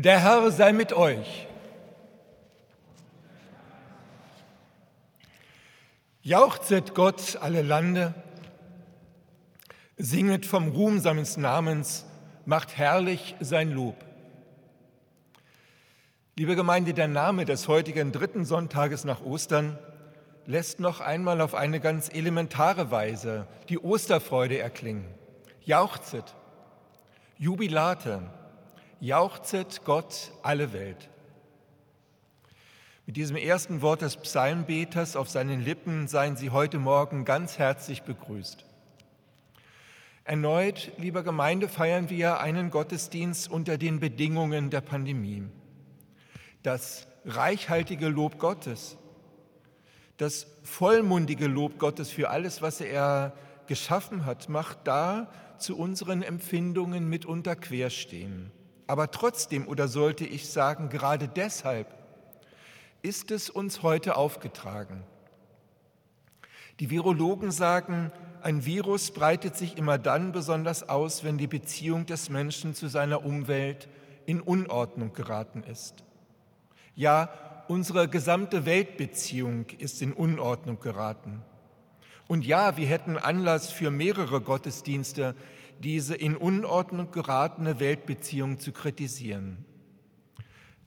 Der Herr sei mit euch. Jauchzet Gott alle Lande, singet vom Ruhm seines Namens, macht herrlich sein Lob. Liebe Gemeinde, der Name des heutigen dritten Sonntages nach Ostern lässt noch einmal auf eine ganz elementare Weise die Osterfreude erklingen. Jauchzet, Jubilate, jauchzet Gott alle Welt. Mit diesem ersten Wort des Psalmbeters auf seinen Lippen seien Sie heute Morgen ganz herzlich begrüßt. Erneut, lieber Gemeinde, feiern wir einen Gottesdienst unter den Bedingungen der Pandemie. Das reichhaltige Lob Gottes, das vollmundige Lob Gottes für alles, was er geschaffen hat, macht da zu unseren Empfindungen mitunter querstehen. Aber trotzdem, oder sollte ich sagen, gerade deshalb ist es uns heute aufgetragen. Die Virologen sagen, ein Virus breitet sich immer dann besonders aus, wenn die Beziehung des Menschen zu seiner Umwelt in Unordnung geraten ist. Ja, unsere gesamte Weltbeziehung ist in Unordnung geraten. Und ja, wir hätten Anlass für mehrere Gottesdienste, diese in Unordnung geratene Weltbeziehung zu kritisieren.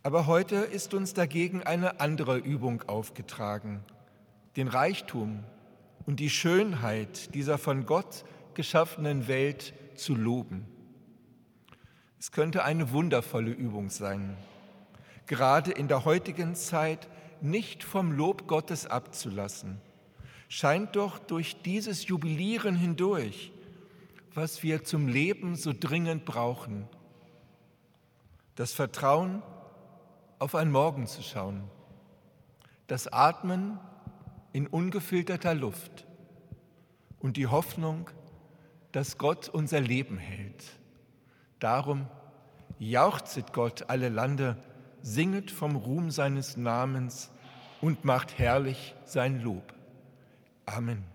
Aber heute ist uns dagegen eine andere Übung aufgetragen, den Reichtum und die Schönheit dieser von Gott geschaffenen Welt zu loben. Es könnte eine wundervolle Übung sein, gerade in der heutigen Zeit nicht vom Lob Gottes abzulassen. Scheint doch durch dieses Jubilieren hindurch was wir zum Leben so dringend brauchen. Das Vertrauen, auf ein Morgen zu schauen. Das Atmen in ungefilterter Luft und die Hoffnung, dass Gott unser Leben hält. Darum jauchzet Gott alle Lande, singet vom Ruhm seines Namens und macht herrlich sein Lob. Amen.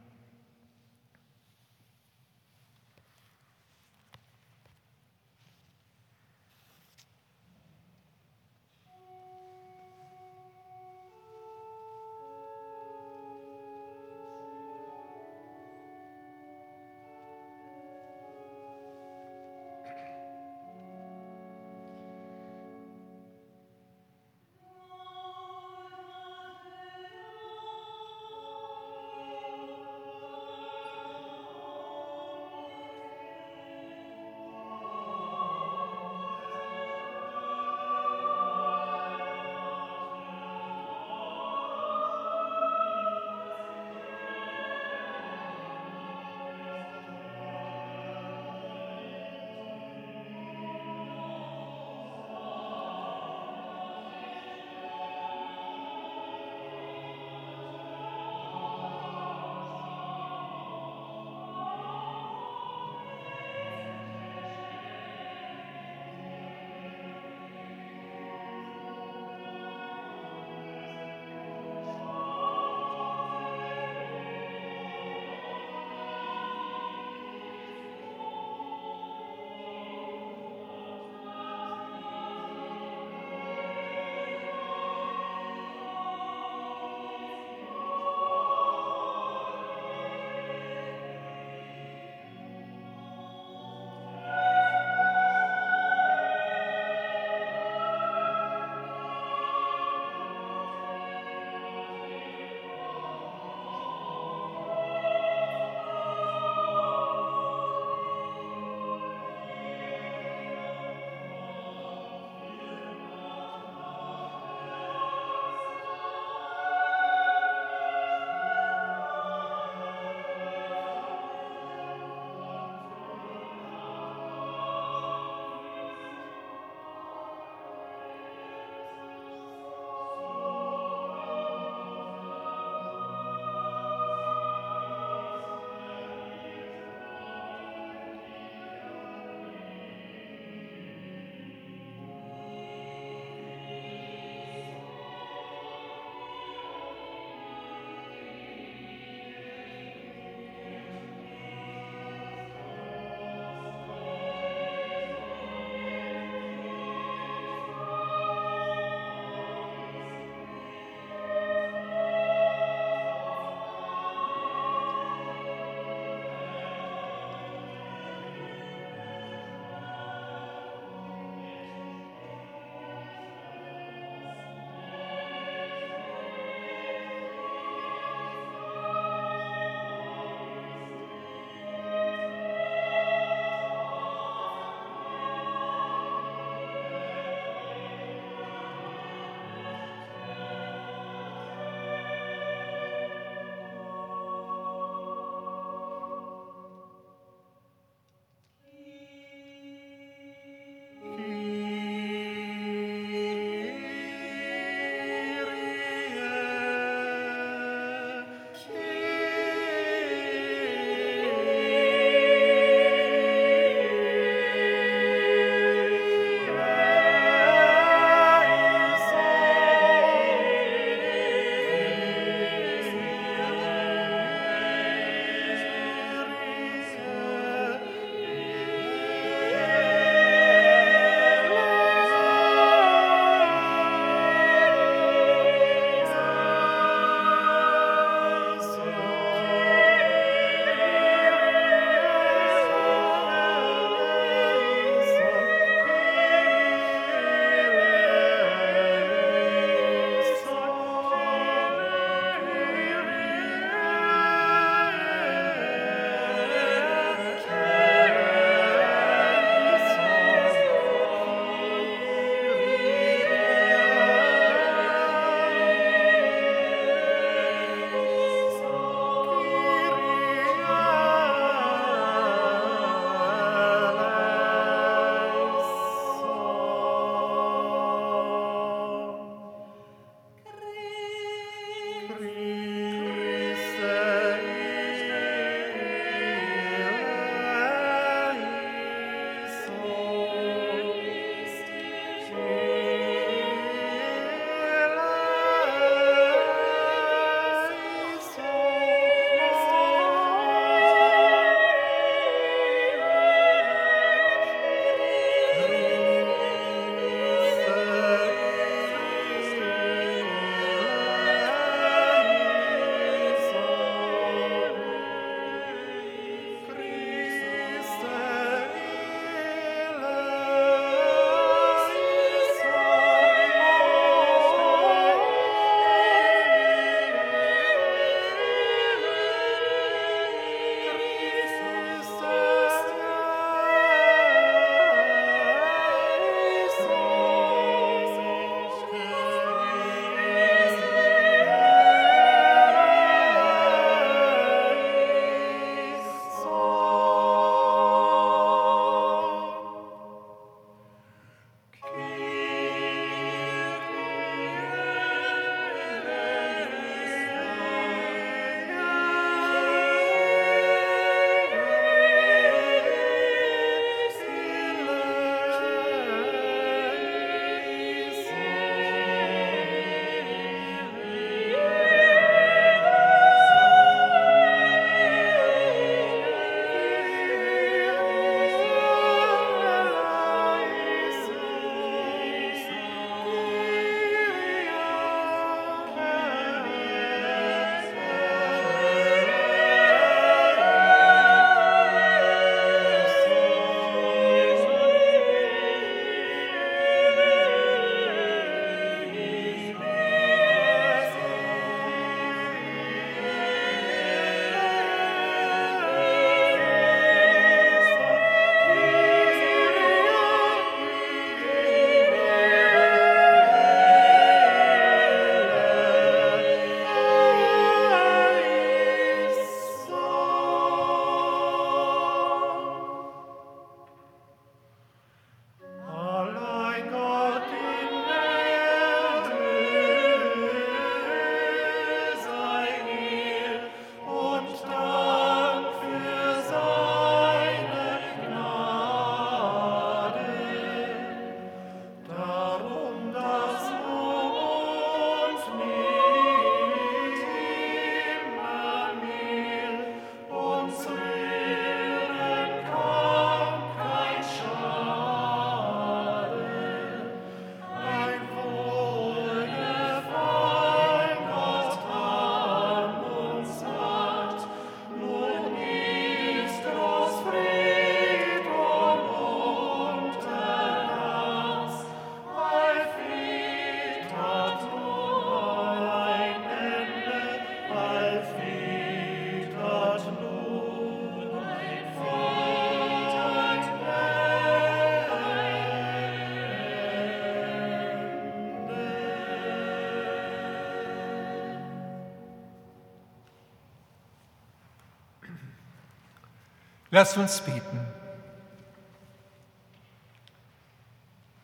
Lasst uns beten.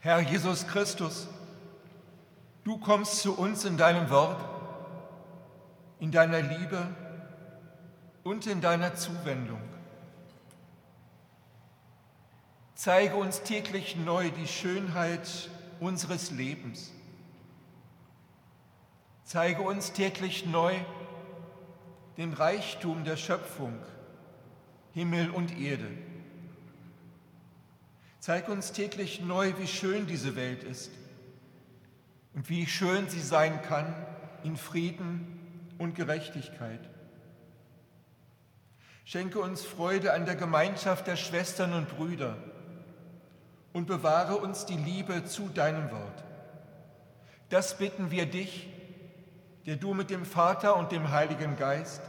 Herr Jesus Christus, du kommst zu uns in deinem Wort, in deiner Liebe und in deiner Zuwendung. Zeige uns täglich neu die Schönheit unseres Lebens. Zeige uns täglich neu den Reichtum der Schöpfung Himmel und Erde. Zeig uns täglich neu, wie schön diese Welt ist und wie schön sie sein kann in Frieden und Gerechtigkeit. Schenke uns Freude an der Gemeinschaft der Schwestern und Brüder und bewahre uns die Liebe zu deinem Wort. Das bitten wir dich, der du mit dem Vater und dem Heiligen Geist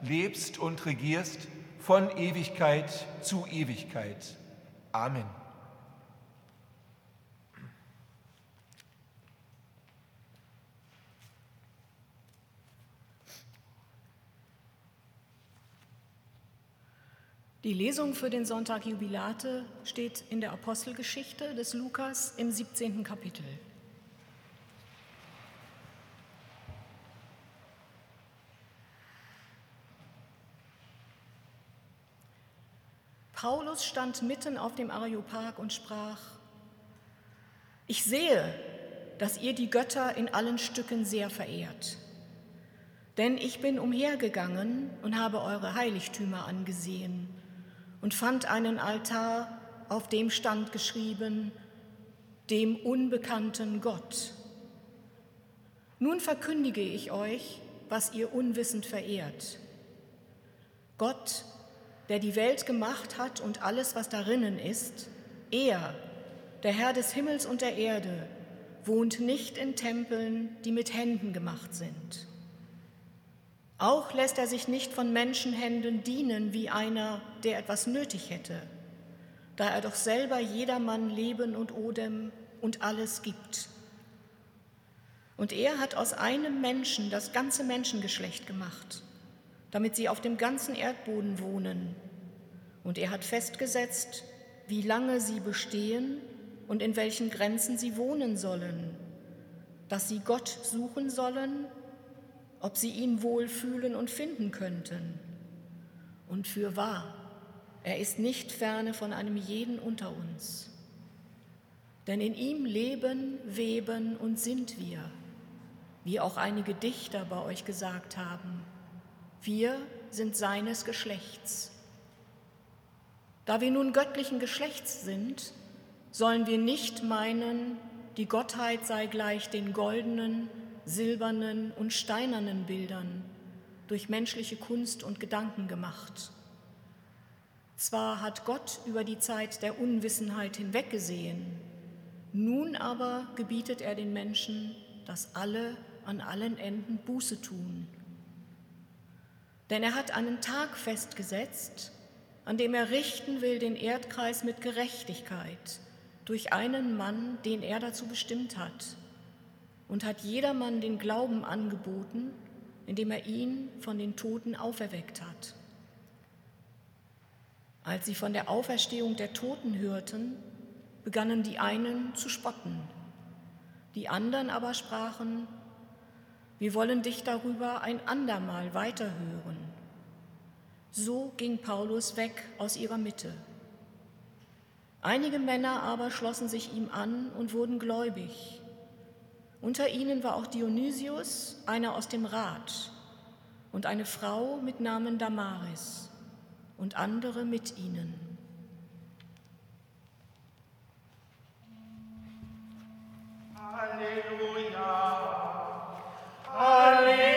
lebst und regierst von Ewigkeit zu Ewigkeit. Amen. Die Lesung für den Sonntag Jubilate steht in der Apostelgeschichte des Lukas im 17. Kapitel. Paulus stand mitten auf dem Areopag und sprach, ich sehe, dass ihr die Götter in allen Stücken sehr verehrt. Denn ich bin umhergegangen und habe eure Heiligtümer angesehen und fand einen Altar, auf dem stand geschrieben, dem unbekannten Gott. Nun verkündige ich euch, was ihr unwissend verehrt. Gott der die Welt gemacht hat und alles, was darinnen ist, er, der Herr des Himmels und der Erde, wohnt nicht in Tempeln, die mit Händen gemacht sind. Auch lässt er sich nicht von Menschenhänden dienen wie einer, der etwas nötig hätte, da er doch selber jedermann Leben und Odem und alles gibt. Und er hat aus einem Menschen das ganze Menschengeschlecht gemacht damit sie auf dem ganzen Erdboden wohnen. Und er hat festgesetzt, wie lange sie bestehen und in welchen Grenzen sie wohnen sollen, dass sie Gott suchen sollen, ob sie ihn wohlfühlen und finden könnten. Und für wahr, er ist nicht ferne von einem jeden unter uns. Denn in ihm leben, weben und sind wir, wie auch einige Dichter bei euch gesagt haben. Wir sind seines Geschlechts. Da wir nun göttlichen Geschlechts sind, sollen wir nicht meinen, die Gottheit sei gleich den goldenen, silbernen und steinernen Bildern durch menschliche Kunst und Gedanken gemacht. Zwar hat Gott über die Zeit der Unwissenheit hinweggesehen, nun aber gebietet er den Menschen, dass alle an allen Enden Buße tun denn er hat einen Tag festgesetzt, an dem er richten will den Erdkreis mit Gerechtigkeit durch einen Mann, den er dazu bestimmt hat, und hat jedermann den Glauben angeboten, indem er ihn von den Toten auferweckt hat. Als sie von der Auferstehung der Toten hörten, begannen die einen zu spotten, die anderen aber sprachen, wir wollen dich darüber ein andermal weiterhören. So ging Paulus weg aus ihrer Mitte. Einige Männer aber schlossen sich ihm an und wurden gläubig. Unter ihnen war auch Dionysius, einer aus dem Rat, und eine Frau mit Namen Damaris und andere mit ihnen. Halleluja. Halleluja.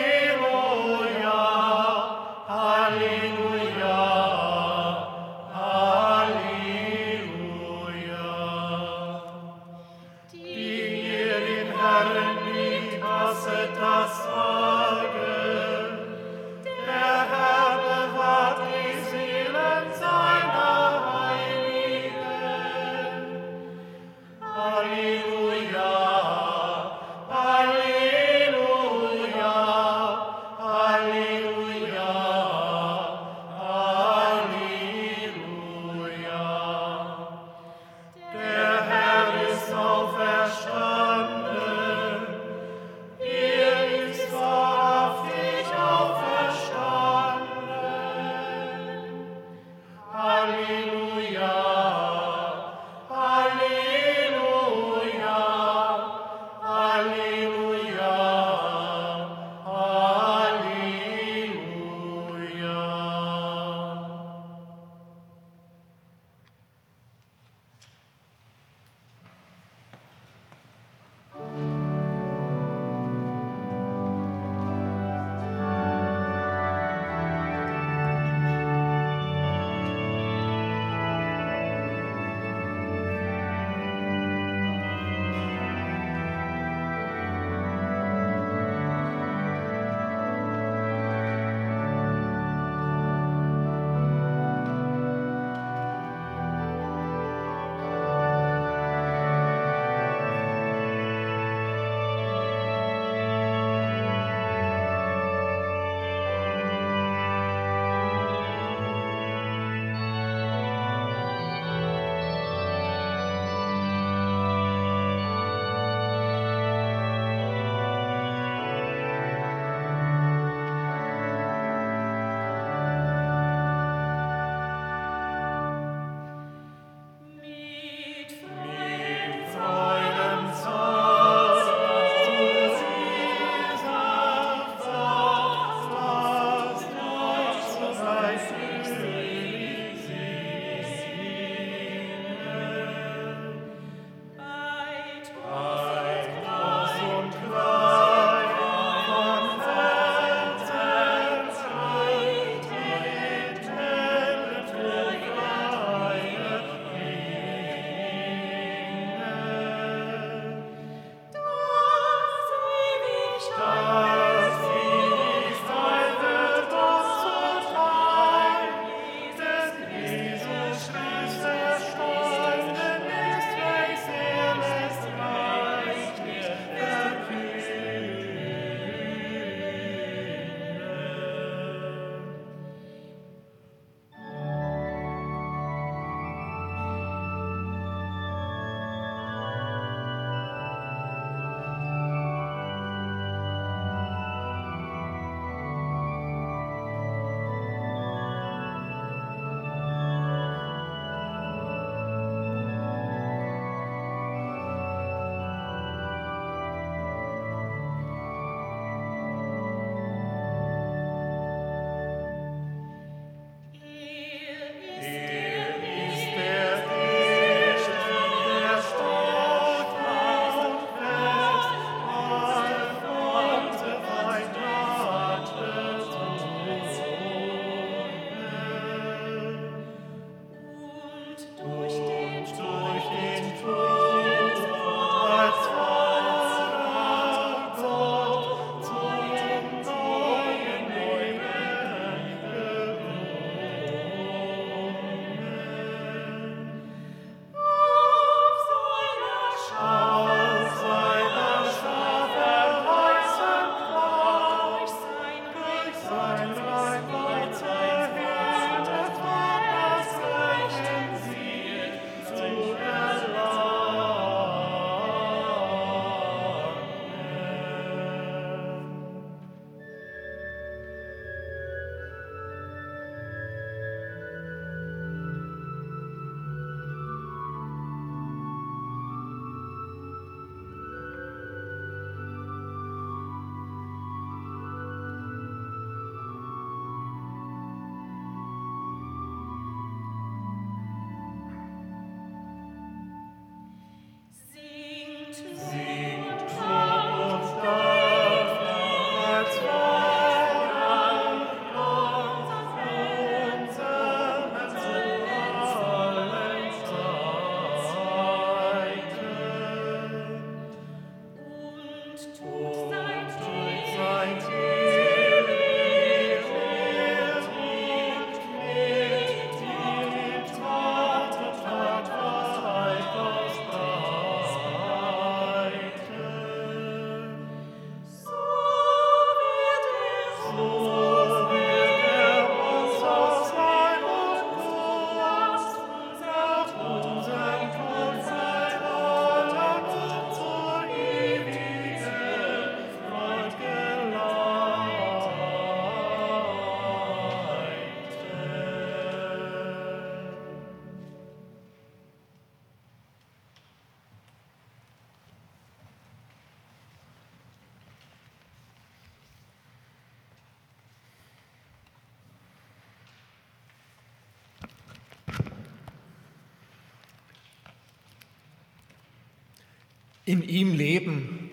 In ihm leben,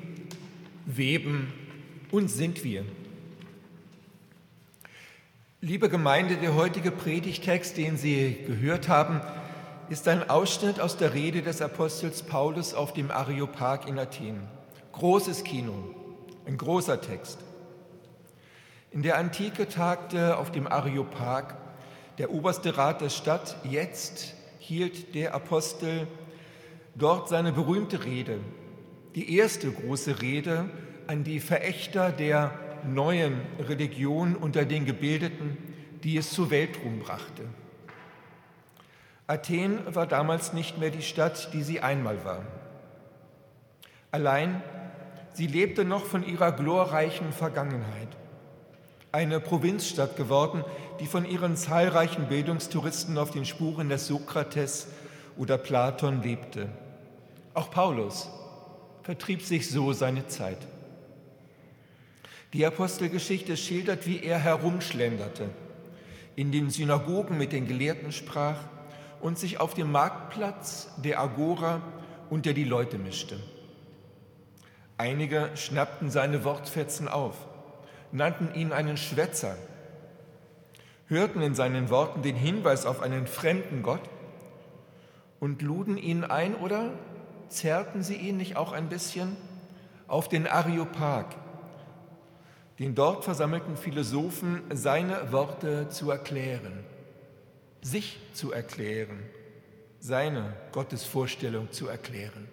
weben und sind wir. Liebe Gemeinde, der heutige Predigtext, den Sie gehört haben, ist ein Ausschnitt aus der Rede des Apostels Paulus auf dem Areopag in Athen. Großes Kino, ein großer Text. In der Antike tagte auf dem Areopag der oberste Rat der Stadt. Jetzt hielt der Apostel dort seine berühmte Rede, die erste große Rede an die Verächter der neuen Religion unter den Gebildeten, die es zur Weltruhm brachte. Athen war damals nicht mehr die Stadt, die sie einmal war. Allein sie lebte noch von ihrer glorreichen Vergangenheit. Eine Provinzstadt geworden, die von ihren zahlreichen Bildungstouristen auf den Spuren des Sokrates oder Platon lebte. Auch Paulus vertrieb sich so seine Zeit. Die Apostelgeschichte schildert, wie er herumschlenderte, in den Synagogen mit den Gelehrten sprach und sich auf dem Marktplatz der Agora unter die Leute mischte. Einige schnappten seine Wortfetzen auf, nannten ihn einen Schwätzer, hörten in seinen Worten den Hinweis auf einen fremden Gott und luden ihn ein oder zerrten sie ihn nicht auch ein bisschen auf den Areopag, den dort versammelten Philosophen seine Worte zu erklären, sich zu erklären, seine Gottesvorstellung zu erklären.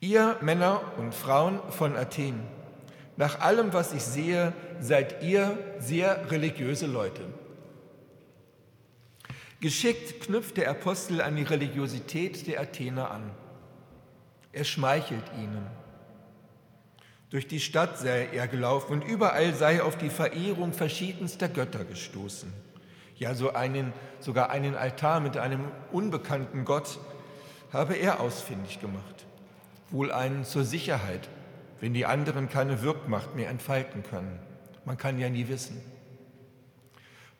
Ihr Männer und Frauen von Athen, nach allem, was ich sehe, seid ihr sehr religiöse Leute. Geschickt knüpft der Apostel an die Religiosität der Athener an. Er schmeichelt ihnen. Durch die Stadt sei er gelaufen und überall sei er auf die Verehrung verschiedenster Götter gestoßen. Ja, so einen, sogar einen Altar mit einem unbekannten Gott habe er ausfindig gemacht. Wohl einen zur Sicherheit, wenn die anderen keine Wirkmacht mehr entfalten können. Man kann ja nie wissen.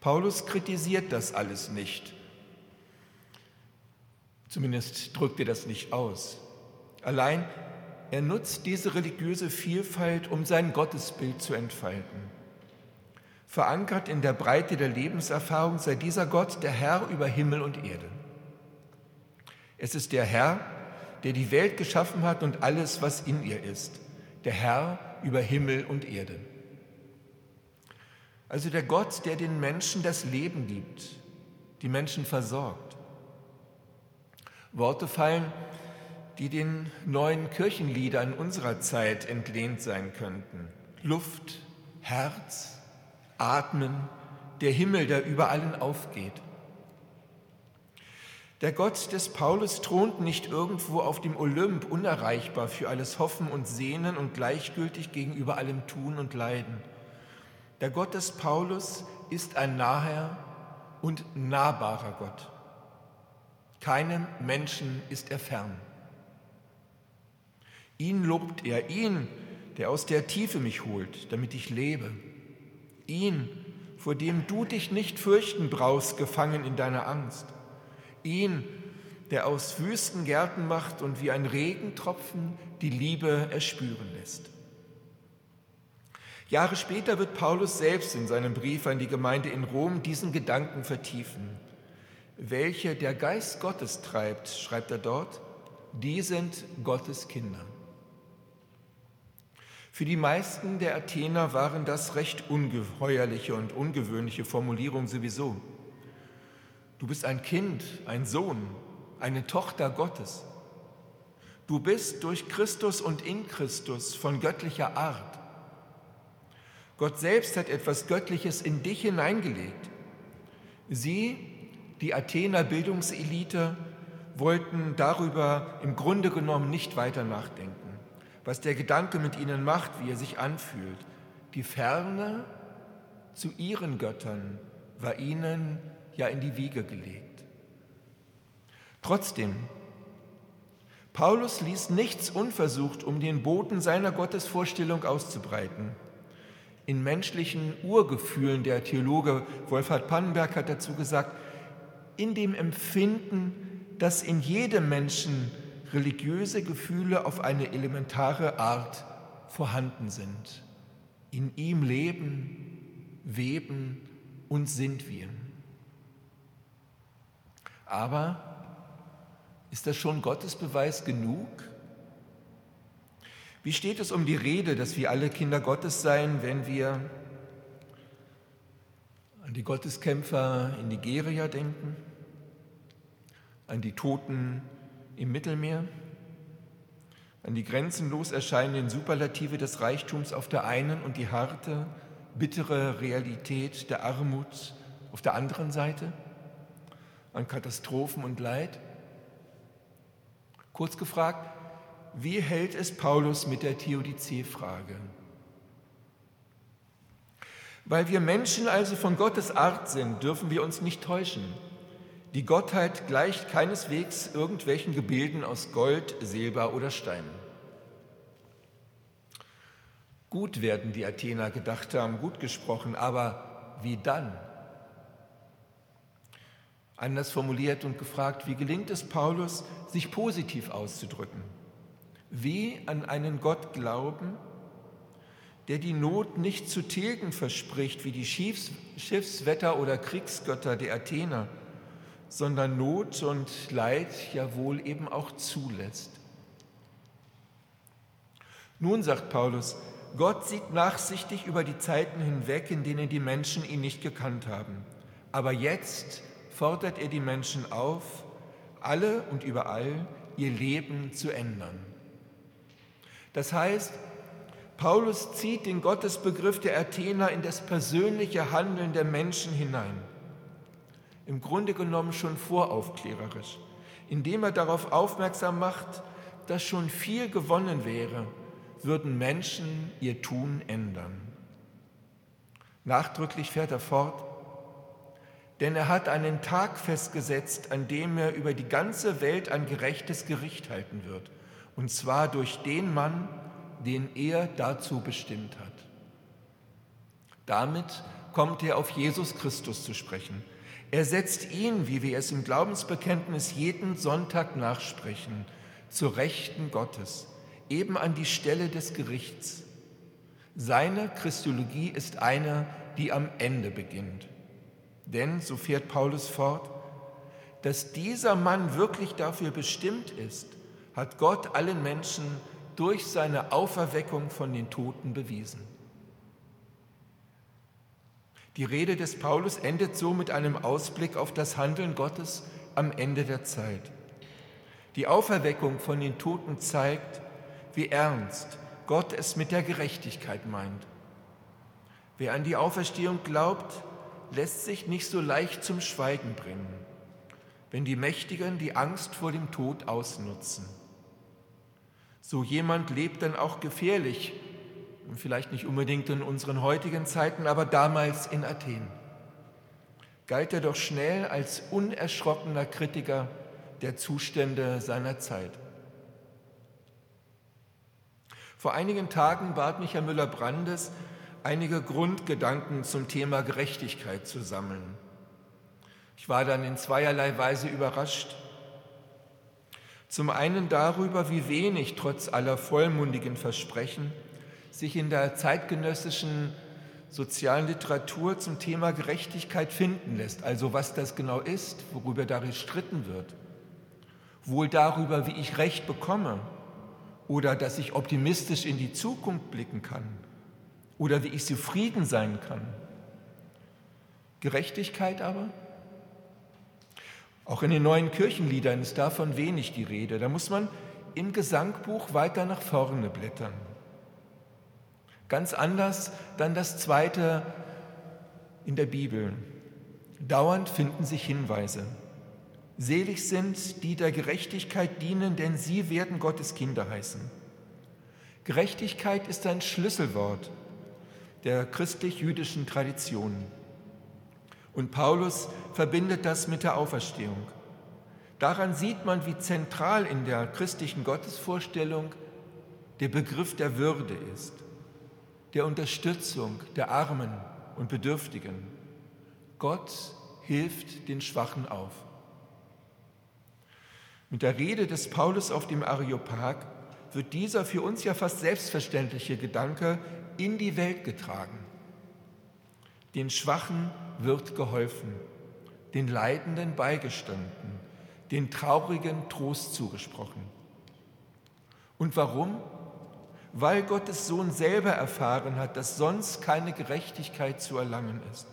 Paulus kritisiert das alles nicht. Zumindest drückt er das nicht aus. Allein er nutzt diese religiöse Vielfalt, um sein Gottesbild zu entfalten. Verankert in der Breite der Lebenserfahrung sei dieser Gott der Herr über Himmel und Erde. Es ist der Herr, der die Welt geschaffen hat und alles, was in ihr ist. Der Herr über Himmel und Erde. Also der Gott, der den Menschen das Leben gibt, die Menschen versorgt. Worte fallen, die den neuen Kirchenliedern unserer Zeit entlehnt sein könnten. Luft, Herz, Atmen, der Himmel, der über allen aufgeht. Der Gott des Paulus thront nicht irgendwo auf dem Olymp, unerreichbar für alles Hoffen und Sehnen und gleichgültig gegenüber allem Tun und Leiden. Der Gott des Paulus ist ein naher und nahbarer Gott. Keinem Menschen ist er fern. Ihn lobt er, ihn, der aus der Tiefe mich holt, damit ich lebe. Ihn, vor dem du dich nicht fürchten brauchst, gefangen in deiner Angst. Ihn, der aus Wüstengärten macht und wie ein Regentropfen die Liebe erspüren lässt. Jahre später wird Paulus selbst in seinem Brief an die Gemeinde in Rom diesen Gedanken vertiefen. Welche der Geist Gottes treibt, schreibt er dort, die sind Gottes Kinder. Für die meisten der Athener waren das recht ungeheuerliche und ungewöhnliche Formulierungen sowieso. Du bist ein Kind, ein Sohn, eine Tochter Gottes. Du bist durch Christus und in Christus von göttlicher Art. Gott selbst hat etwas Göttliches in dich hineingelegt. Sie, die Athener Bildungselite, wollten darüber im Grunde genommen nicht weiter nachdenken, was der Gedanke mit ihnen macht, wie er sich anfühlt. Die Ferne zu ihren Göttern war ihnen ja in die Wiege gelegt. Trotzdem, Paulus ließ nichts unversucht, um den Boten seiner Gottesvorstellung auszubreiten. In menschlichen Urgefühlen, der Theologe Wolfhard Pannenberg hat dazu gesagt, in dem Empfinden, dass in jedem Menschen religiöse Gefühle auf eine elementare Art vorhanden sind. In ihm leben, weben und sind wir. Aber ist das schon Gottesbeweis genug? Wie steht es um die Rede, dass wir alle Kinder Gottes seien, wenn wir an die Gotteskämpfer in Nigeria denken, an die Toten im Mittelmeer, an die grenzenlos erscheinenden Superlative des Reichtums auf der einen und die harte, bittere Realität der Armut auf der anderen Seite? an Katastrophen und Leid? Kurz gefragt, wie hält es Paulus mit der Theodizee-Frage? Weil wir Menschen also von Gottes Art sind, dürfen wir uns nicht täuschen. Die Gottheit gleicht keineswegs irgendwelchen Gebilden aus Gold, Silber oder Stein. Gut werden die Athener gedacht haben, gut gesprochen, aber wie dann? Anders formuliert und gefragt, wie gelingt es Paulus, sich positiv auszudrücken? Wie an einen Gott glauben, der die Not nicht zu tilgen verspricht, wie die Schiffs Schiffswetter- oder Kriegsgötter der Athener, sondern Not und Leid ja wohl eben auch zulässt. Nun, sagt Paulus, Gott sieht nachsichtig über die Zeiten hinweg, in denen die Menschen ihn nicht gekannt haben. Aber jetzt fordert er die Menschen auf, alle und überall ihr Leben zu ändern. Das heißt, Paulus zieht den Gottesbegriff der Athener in das persönliche Handeln der Menschen hinein. Im Grunde genommen schon voraufklärerisch, indem er darauf aufmerksam macht, dass schon viel gewonnen wäre, würden Menschen ihr Tun ändern. Nachdrücklich fährt er fort, denn er hat einen Tag festgesetzt, an dem er über die ganze Welt ein gerechtes Gericht halten wird, und zwar durch den Mann, den er dazu bestimmt hat. Damit kommt er auf Jesus Christus zu sprechen. Er setzt ihn, wie wir es im Glaubensbekenntnis jeden Sonntag nachsprechen, zur Rechten Gottes, eben an die Stelle des Gerichts. Seine Christologie ist eine, die am Ende beginnt. Denn, so fährt Paulus fort, dass dieser Mann wirklich dafür bestimmt ist, hat Gott allen Menschen durch seine Auferweckung von den Toten bewiesen. Die Rede des Paulus endet so mit einem Ausblick auf das Handeln Gottes am Ende der Zeit. Die Auferweckung von den Toten zeigt, wie ernst Gott es mit der Gerechtigkeit meint. Wer an die Auferstehung glaubt, lässt sich nicht so leicht zum Schweigen bringen, wenn die Mächtigen die Angst vor dem Tod ausnutzen. So jemand lebt dann auch gefährlich, vielleicht nicht unbedingt in unseren heutigen Zeiten, aber damals in Athen. Galt er doch schnell als unerschrockener Kritiker der Zustände seiner Zeit. Vor einigen Tagen bat mich Herr Müller-Brandes, einige Grundgedanken zum Thema Gerechtigkeit zu sammeln. Ich war dann in zweierlei Weise überrascht. Zum einen darüber, wie wenig trotz aller vollmundigen Versprechen sich in der zeitgenössischen sozialen Literatur zum Thema Gerechtigkeit finden lässt, also was das genau ist, worüber da gestritten wird. Wohl darüber, wie ich Recht bekomme oder dass ich optimistisch in die Zukunft blicken kann oder wie ich zufrieden sein kann. Gerechtigkeit aber? Auch in den neuen Kirchenliedern ist davon wenig die Rede. Da muss man im Gesangbuch weiter nach vorne blättern. Ganz anders dann das zweite in der Bibel. Dauernd finden sich Hinweise. Selig sind, die der Gerechtigkeit dienen, denn sie werden Gottes Kinder heißen. Gerechtigkeit ist ein Schlüsselwort der christlich-jüdischen Tradition. Und Paulus verbindet das mit der Auferstehung. Daran sieht man, wie zentral in der christlichen Gottesvorstellung der Begriff der Würde ist, der Unterstützung der Armen und Bedürftigen. Gott hilft den Schwachen auf. Mit der Rede des Paulus auf dem Areopag wird dieser für uns ja fast selbstverständliche Gedanke in die Welt getragen. Den Schwachen wird geholfen, den Leidenden beigestanden, den Traurigen Trost zugesprochen. Und warum? Weil Gottes Sohn selber erfahren hat, dass sonst keine Gerechtigkeit zu erlangen ist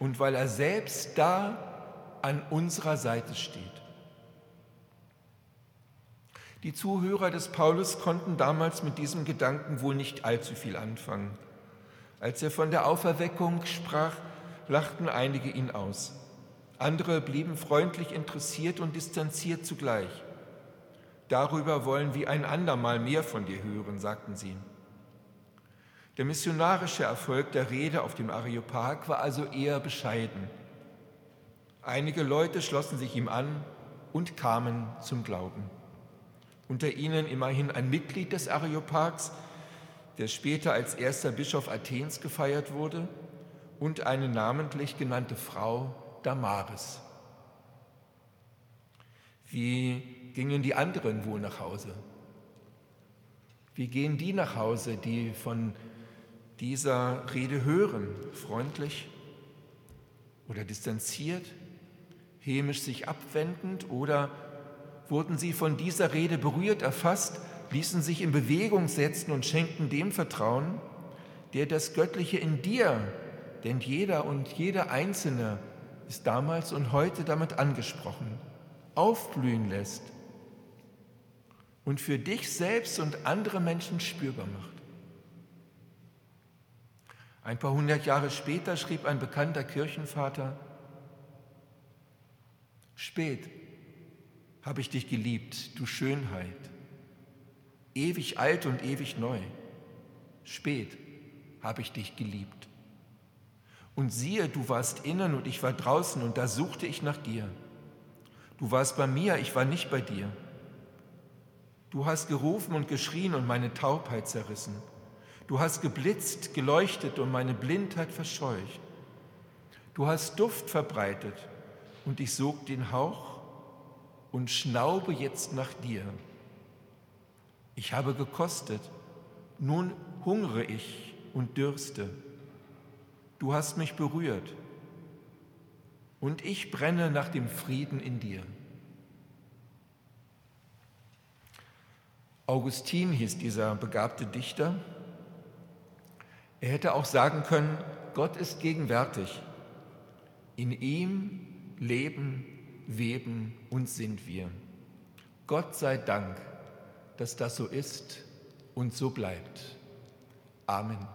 und weil er selbst da an unserer Seite steht. Die Zuhörer des Paulus konnten damals mit diesem Gedanken wohl nicht allzu viel anfangen. Als er von der Auferweckung sprach, lachten einige ihn aus. Andere blieben freundlich interessiert und distanziert zugleich. Darüber wollen wir ein andermal mehr von dir hören, sagten sie. Der missionarische Erfolg der Rede auf dem Areopag war also eher bescheiden. Einige Leute schlossen sich ihm an und kamen zum Glauben unter ihnen immerhin ein Mitglied des Areopags, der später als erster Bischof Athens gefeiert wurde, und eine namentlich genannte Frau, Damaris. Wie gingen die anderen wohl nach Hause? Wie gehen die nach Hause, die von dieser Rede hören? Freundlich oder distanziert, hämisch sich abwendend oder wurden sie von dieser Rede berührt, erfasst, ließen sich in Bewegung setzen und schenkten dem Vertrauen, der das Göttliche in dir, denn jeder und jede Einzelne ist damals und heute damit angesprochen, aufblühen lässt und für dich selbst und andere Menschen spürbar macht. Ein paar hundert Jahre später schrieb ein bekannter Kirchenvater, Spät habe ich dich geliebt, du Schönheit, ewig alt und ewig neu. Spät habe ich dich geliebt. Und siehe, du warst innen und ich war draußen und da suchte ich nach dir. Du warst bei mir, ich war nicht bei dir. Du hast gerufen und geschrien und meine Taubheit zerrissen. Du hast geblitzt, geleuchtet und meine Blindheit verscheucht. Du hast Duft verbreitet und ich sog den Hauch und schnaube jetzt nach dir. Ich habe gekostet, nun hungere ich und dürste. Du hast mich berührt und ich brenne nach dem Frieden in dir. Augustin hieß dieser begabte Dichter. Er hätte auch sagen können, Gott ist gegenwärtig. In ihm leben, weben und sind wir. Gott sei Dank, dass das so ist und so bleibt. Amen.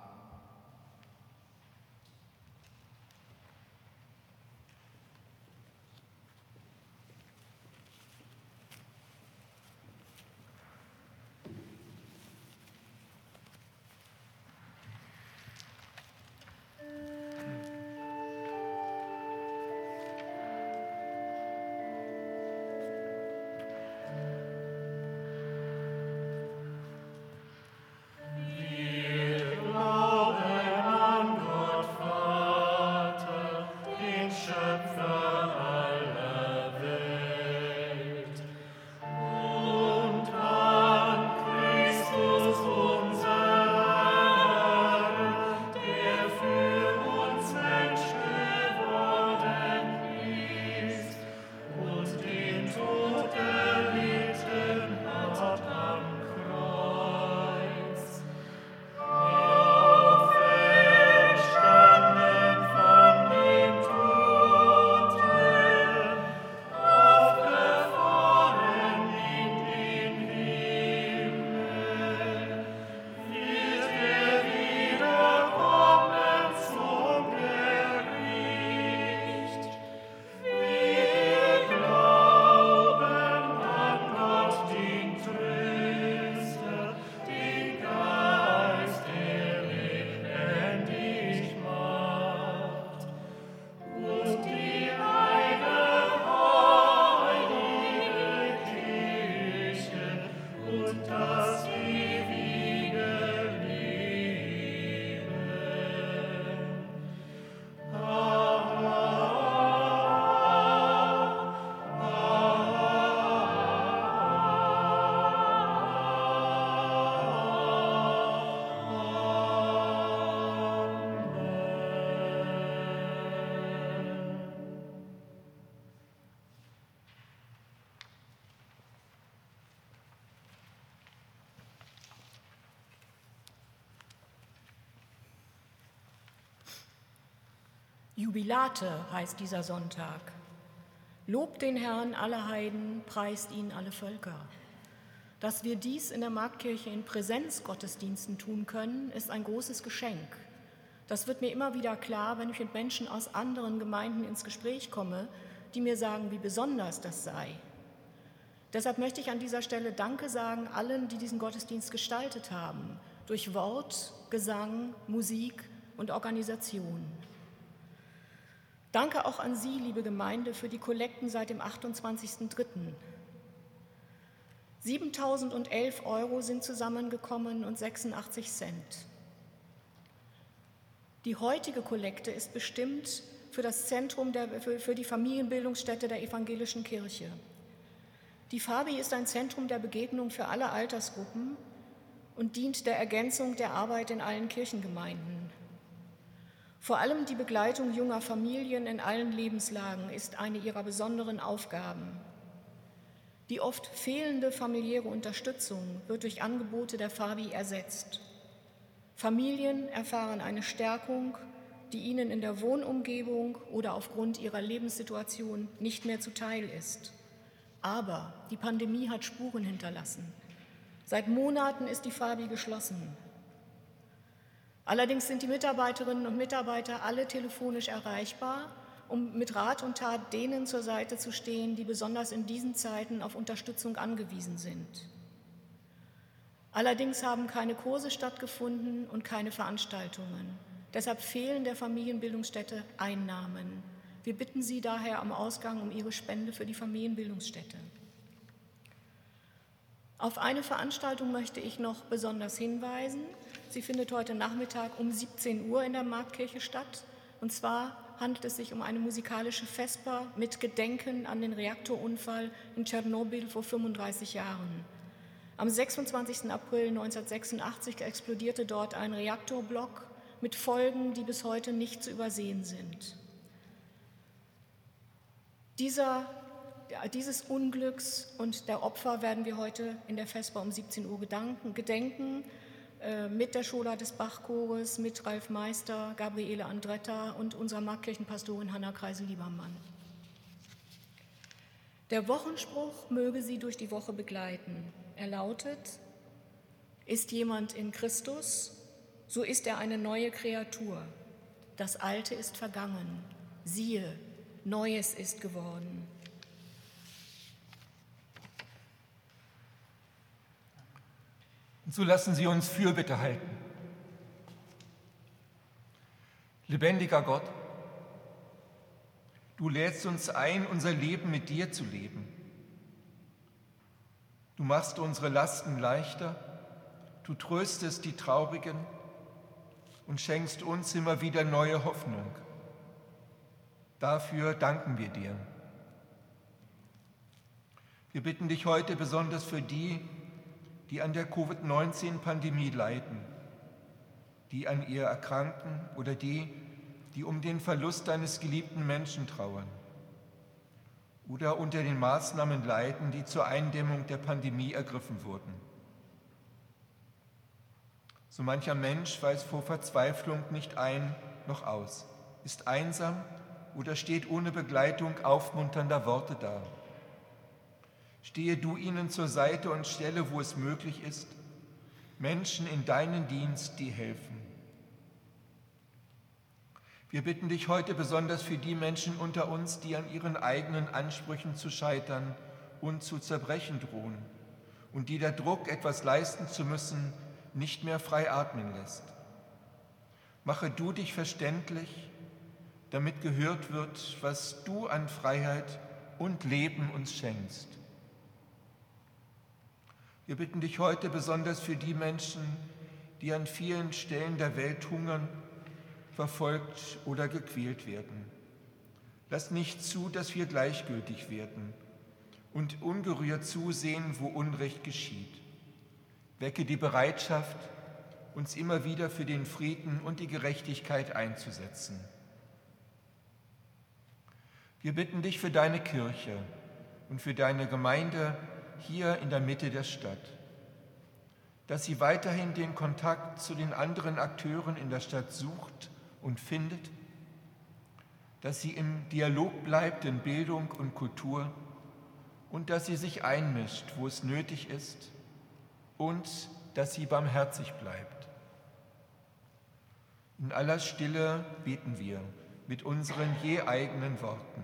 Jubilate heißt dieser Sonntag. Lobt den Herrn alle Heiden, preist ihn alle Völker. Dass wir dies in der Marktkirche in Präsenzgottesdiensten tun können, ist ein großes Geschenk. Das wird mir immer wieder klar, wenn ich mit Menschen aus anderen Gemeinden ins Gespräch komme, die mir sagen, wie besonders das sei. Deshalb möchte ich an dieser Stelle Danke sagen allen, die diesen Gottesdienst gestaltet haben, durch Wort, Gesang, Musik und Organisation. Danke auch an Sie, liebe Gemeinde, für die Kollekten seit dem 28.03. 7011 Euro sind zusammengekommen und 86 Cent. Die heutige Kollekte ist bestimmt für das Zentrum der, für, für die Familienbildungsstätte der evangelischen Kirche. Die Fabi ist ein Zentrum der Begegnung für alle Altersgruppen und dient der Ergänzung der Arbeit in allen Kirchengemeinden. Vor allem die Begleitung junger Familien in allen Lebenslagen ist eine ihrer besonderen Aufgaben. Die oft fehlende familiäre Unterstützung wird durch Angebote der Fabi ersetzt. Familien erfahren eine Stärkung, die ihnen in der Wohnumgebung oder aufgrund ihrer Lebenssituation nicht mehr zuteil ist. Aber die Pandemie hat Spuren hinterlassen. Seit Monaten ist die Fabi geschlossen. Allerdings sind die Mitarbeiterinnen und Mitarbeiter alle telefonisch erreichbar, um mit Rat und Tat denen zur Seite zu stehen, die besonders in diesen Zeiten auf Unterstützung angewiesen sind. Allerdings haben keine Kurse stattgefunden und keine Veranstaltungen. Deshalb fehlen der Familienbildungsstätte Einnahmen. Wir bitten Sie daher am Ausgang um Ihre Spende für die Familienbildungsstätte. Auf eine Veranstaltung möchte ich noch besonders hinweisen. Sie findet heute Nachmittag um 17 Uhr in der Marktkirche statt. Und zwar handelt es sich um eine musikalische Vesper mit Gedenken an den Reaktorunfall in Tschernobyl vor 35 Jahren. Am 26. April 1986 explodierte dort ein Reaktorblock mit Folgen, die bis heute nicht zu übersehen sind. Dieser, dieses Unglücks und der Opfer werden wir heute in der Vesper um 17 Uhr gedenken mit der Schola des Bachchores, mit Ralf Meister, Gabriele Andretta und unserer Markkirchenpastorin Hanna Kreisel-Liebermann. Der Wochenspruch möge Sie durch die Woche begleiten. Er lautet, ist jemand in Christus, so ist er eine neue Kreatur. Das Alte ist vergangen. Siehe, Neues ist geworden. Und so lassen Sie uns Fürbitte halten. Lebendiger Gott, du lädst uns ein, unser Leben mit dir zu leben. Du machst unsere Lasten leichter, du tröstest die Traurigen und schenkst uns immer wieder neue Hoffnung. Dafür danken wir dir. Wir bitten dich heute besonders für die, die an der Covid-19-Pandemie leiden, die an ihr erkranken oder die, die um den Verlust eines geliebten Menschen trauern oder unter den Maßnahmen leiden, die zur Eindämmung der Pandemie ergriffen wurden. So mancher Mensch weiß vor Verzweiflung nicht ein noch aus, ist einsam oder steht ohne Begleitung aufmunternder Worte da. Stehe du ihnen zur Seite und stelle, wo es möglich ist, Menschen in deinen Dienst, die helfen. Wir bitten dich heute besonders für die Menschen unter uns, die an ihren eigenen Ansprüchen zu scheitern und zu zerbrechen drohen und die der Druck, etwas leisten zu müssen, nicht mehr frei atmen lässt. Mache du dich verständlich, damit gehört wird, was du an Freiheit und Leben uns schenkst. Wir bitten dich heute besonders für die Menschen, die an vielen Stellen der Welt hungern, verfolgt oder gequält werden. Lass nicht zu, dass wir gleichgültig werden und ungerührt zusehen, wo Unrecht geschieht. Wecke die Bereitschaft, uns immer wieder für den Frieden und die Gerechtigkeit einzusetzen. Wir bitten dich für deine Kirche und für deine Gemeinde, hier in der Mitte der Stadt, dass sie weiterhin den Kontakt zu den anderen Akteuren in der Stadt sucht und findet, dass sie im Dialog bleibt in Bildung und Kultur und dass sie sich einmischt, wo es nötig ist und dass sie barmherzig bleibt. In aller Stille beten wir mit unseren je eigenen Worten.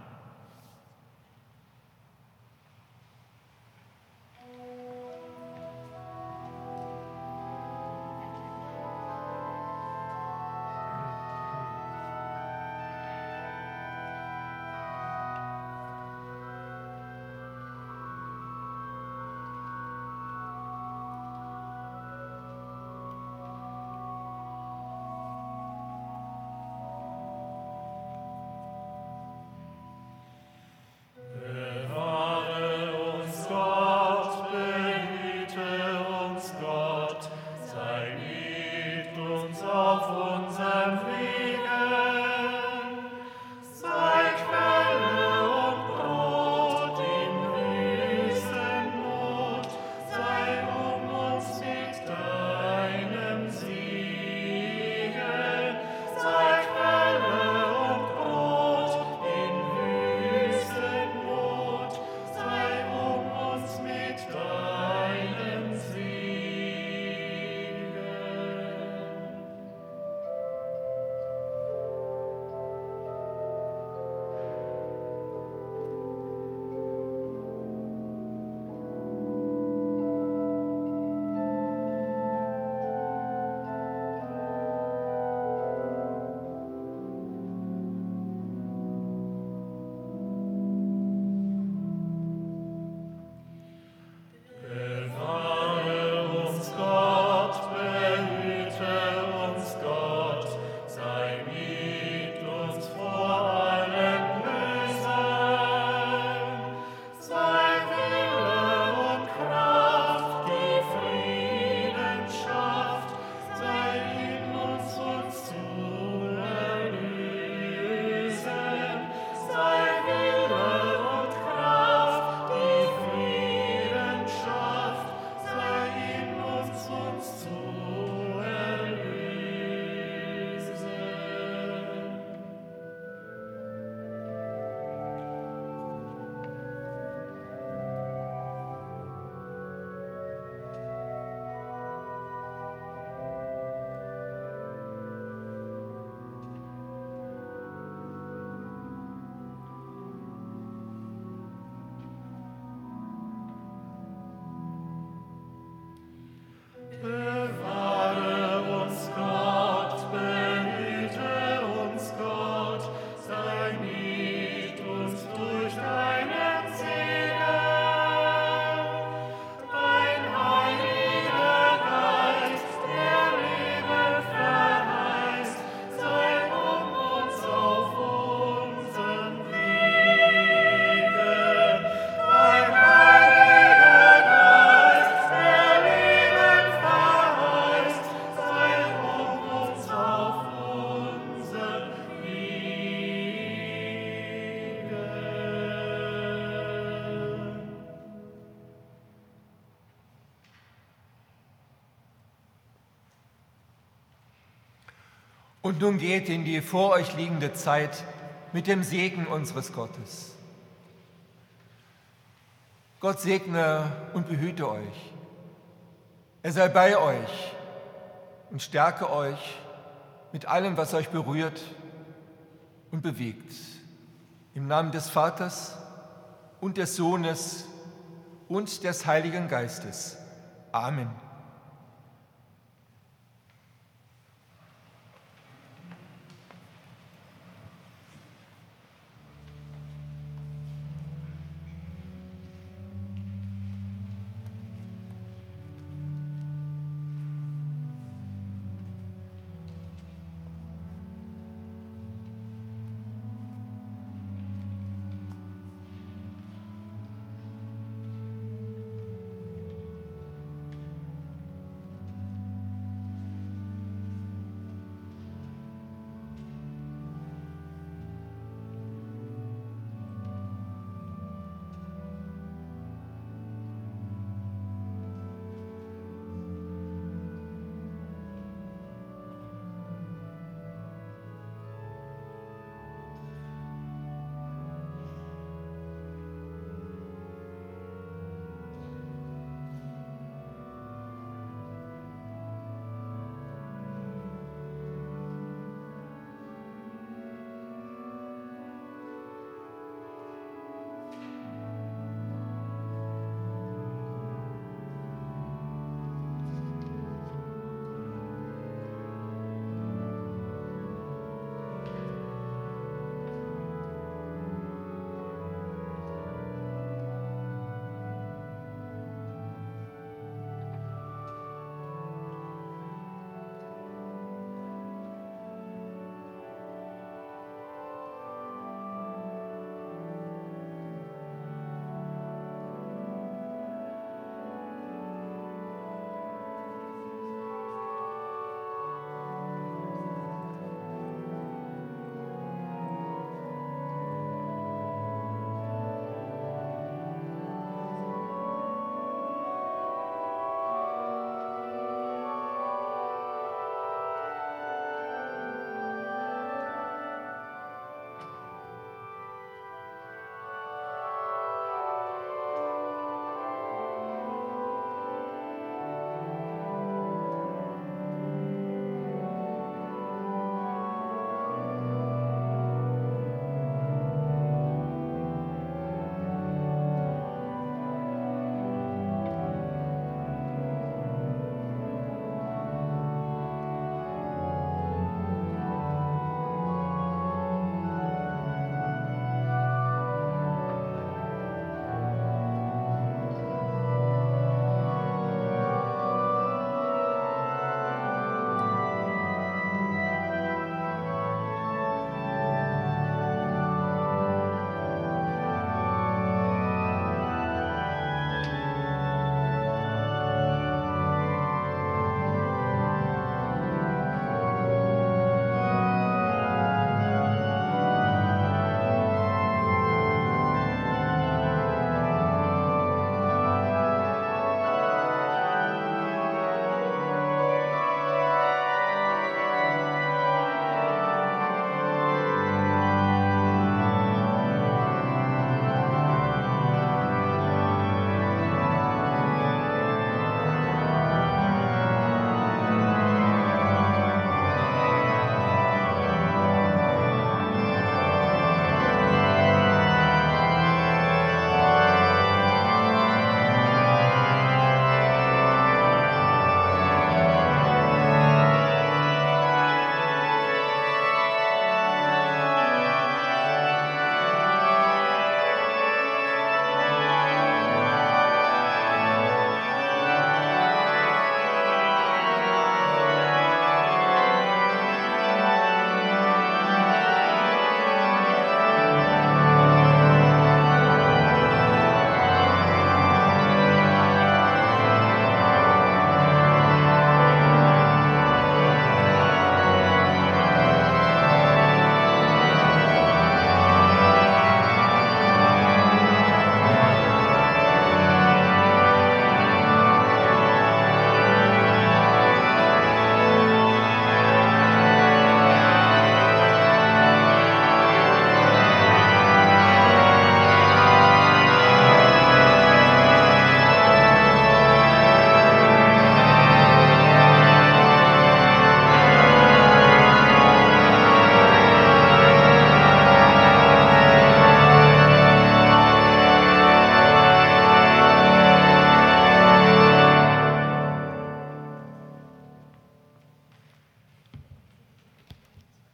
Und nun geht in die vor euch liegende Zeit mit dem Segen unseres Gottes. Gott segne und behüte euch. Er sei bei euch und stärke euch mit allem, was euch berührt und bewegt. Im Namen des Vaters und des Sohnes und des Heiligen Geistes. Amen.